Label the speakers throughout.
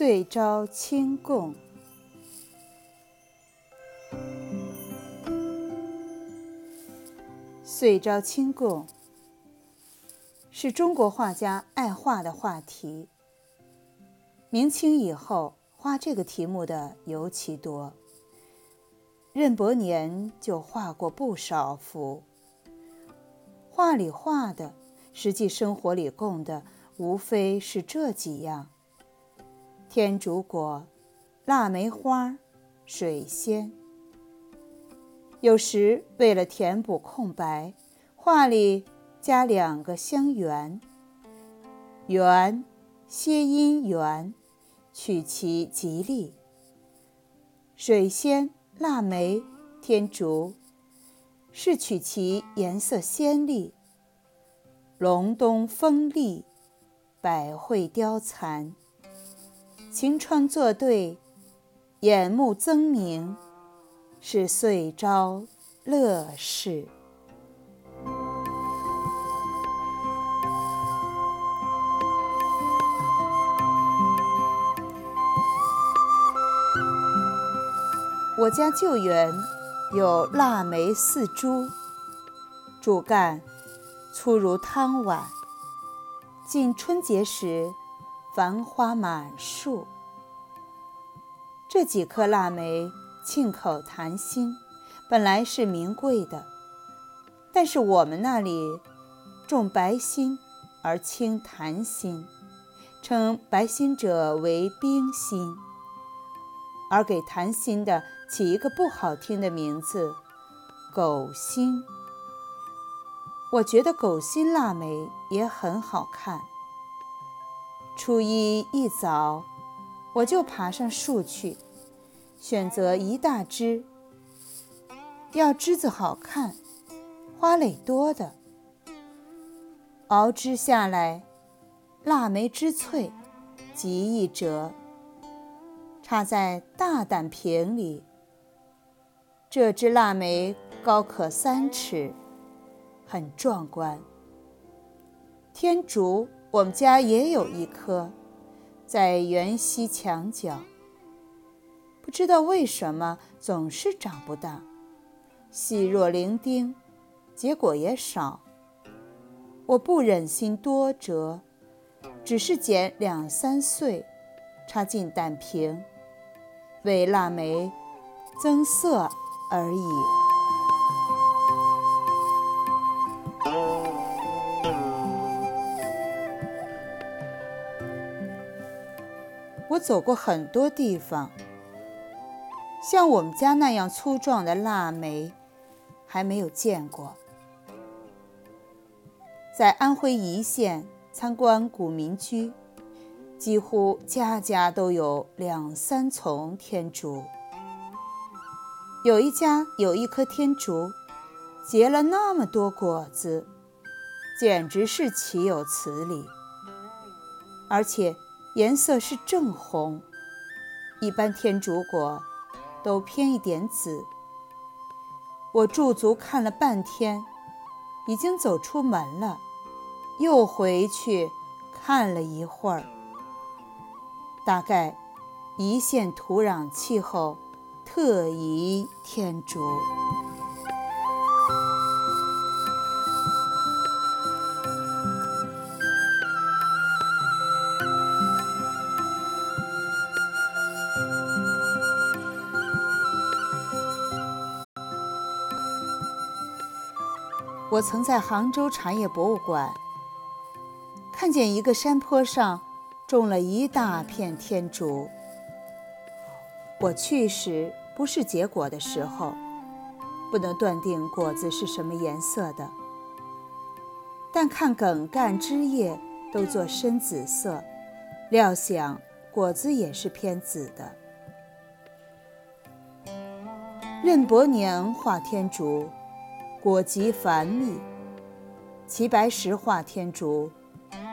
Speaker 1: 岁朝清供。岁朝清供是中国画家爱画的话题。明清以后，画这个题目的尤其多。任伯年就画过不少幅。画里画的，实际生活里供的，无非是这几样：天竺果、腊梅花、水仙。有时为了填补空白，画里加两个香圆。圆，谐音圆，取其吉利。水仙、腊梅、天竺，是取其颜色鲜丽。隆冬风丽，百卉凋残，晴川作对，眼目增明。是岁朝乐事。我家旧园有腊梅四株，主干粗如汤碗。近春节时，繁花满树。这几棵腊梅。沁口谈心，本来是名贵的，但是我们那里重白心而轻檀心，称白心者为冰心，而给檀心的起一个不好听的名字——狗心。我觉得狗心腊梅也很好看。初一一早，我就爬上树去。选择一大枝，要枝子好看、花蕾多的。熬枝下来，腊梅枝脆，极易折。插在大胆瓶里。这只腊梅高可三尺，很壮观。天竺，我们家也有一棵，在园西墙角。不知道为什么总是长不大，细若伶仃，结果也少。我不忍心多折，只是剪两三穗，插进胆瓶，为腊梅增色而已。走过很多地方。像我们家那样粗壮的腊梅，还没有见过。在安徽颐县参观古民居，几乎家家都有两三丛天竺。有一家有一棵天竺，结了那么多果子，简直是岂有此理！而且颜色是正红，一般天竺果。都偏一点紫。我驻足看了半天，已经走出门了，又回去看了一会儿。大概一线土壤气候特宜天竺。我曾在杭州茶叶博物馆看见一个山坡上种了一大片天竺。我去时不是结果的时候，不能断定果子是什么颜色的，但看梗干枝叶都做深紫色，料想果子也是偏紫的。任伯年画天竺。果极繁密，齐白石画天竺，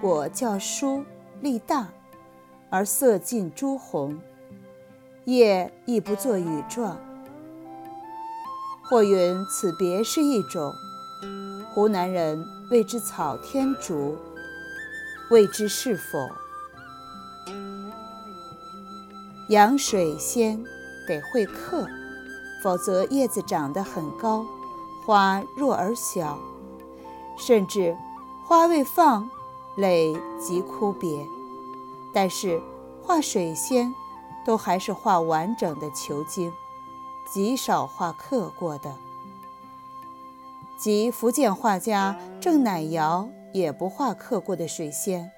Speaker 1: 果较疏粒大，而色近朱红，叶亦不作羽状。或云此别是一种，湖南人谓之草天竺，未知是否？养水仙得会客，否则叶子长得很高，花弱而小，甚至花未放，蕾即枯瘪。但是画水仙，都还是画完整的球茎，极少画刻过的。即福建画家郑乃尧也不画刻过的水仙。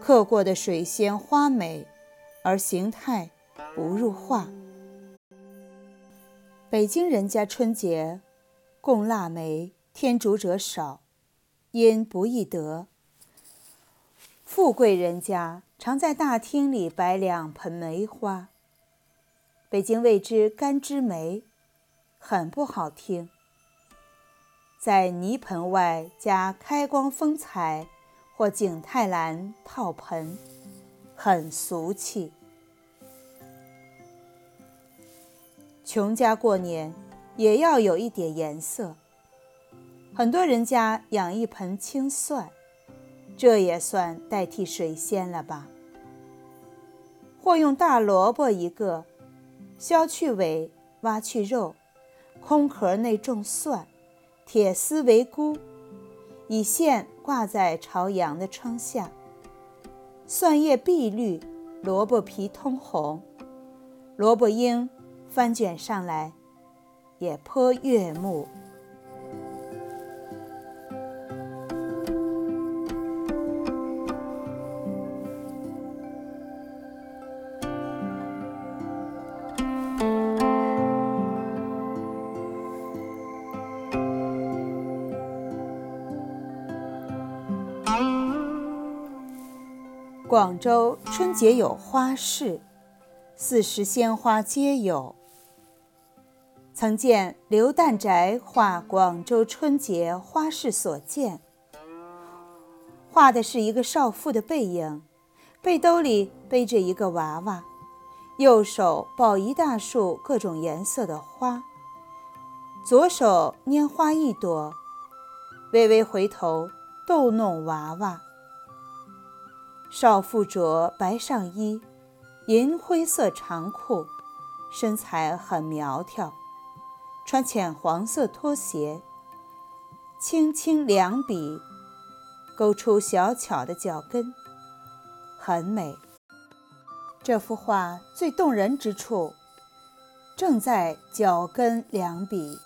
Speaker 1: 刻过的水仙花美，而形态不入画。北京人家春节供腊梅、天竺者少，因不易得。富贵人家常在大厅里摆两盆梅花。北京谓之干枝梅，很不好听。在泥盆外加开光风采或景泰蓝套盆，很俗气。穷家过年也要有一点颜色，很多人家养一盆青蒜，这也算代替水仙了吧？或用大萝卜一个，削去尾，挖去肉，空壳内种蒜。铁丝为箍，以线挂在朝阳的窗下。蒜叶碧绿，萝卜皮通红，萝卜缨翻卷上来，也颇悦目。广州春节有花市，四时鲜花皆有。曾见刘旦宅画广州春节花市所见，画的是一个少妇的背影，背兜里背着一个娃娃，右手抱一大束各种颜色的花，左手拈花一朵，微微回头逗弄娃娃。少妇着白上衣，银灰色长裤，身材很苗条，穿浅黄色拖鞋，轻轻两笔，勾出小巧的脚跟，很美。这幅画最动人之处，正在脚跟两笔。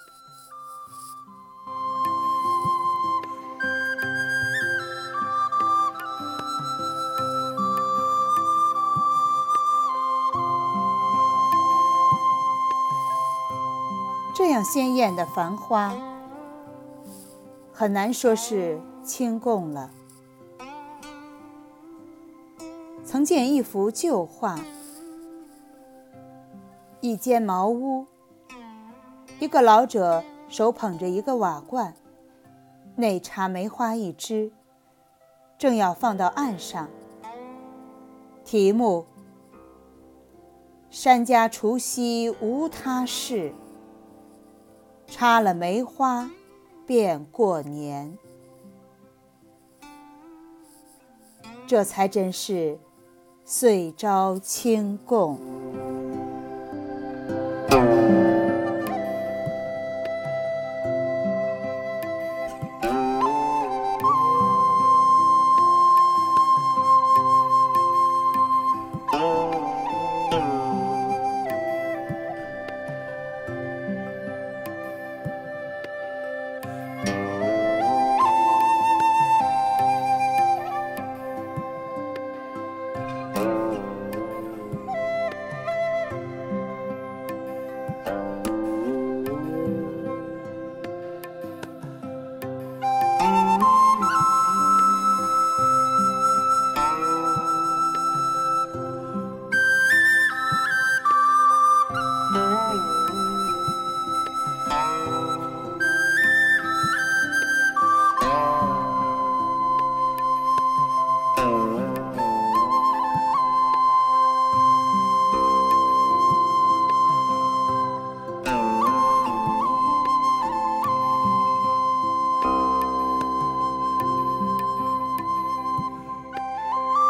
Speaker 1: 这样鲜艳的繁花，很难说是清供了。曾见一幅旧画，一间茅屋，一个老者手捧着一个瓦罐，内插梅花一枝，正要放到岸上。题目：山家除夕无他事。插了梅花，便过年。这才真是岁朝清供。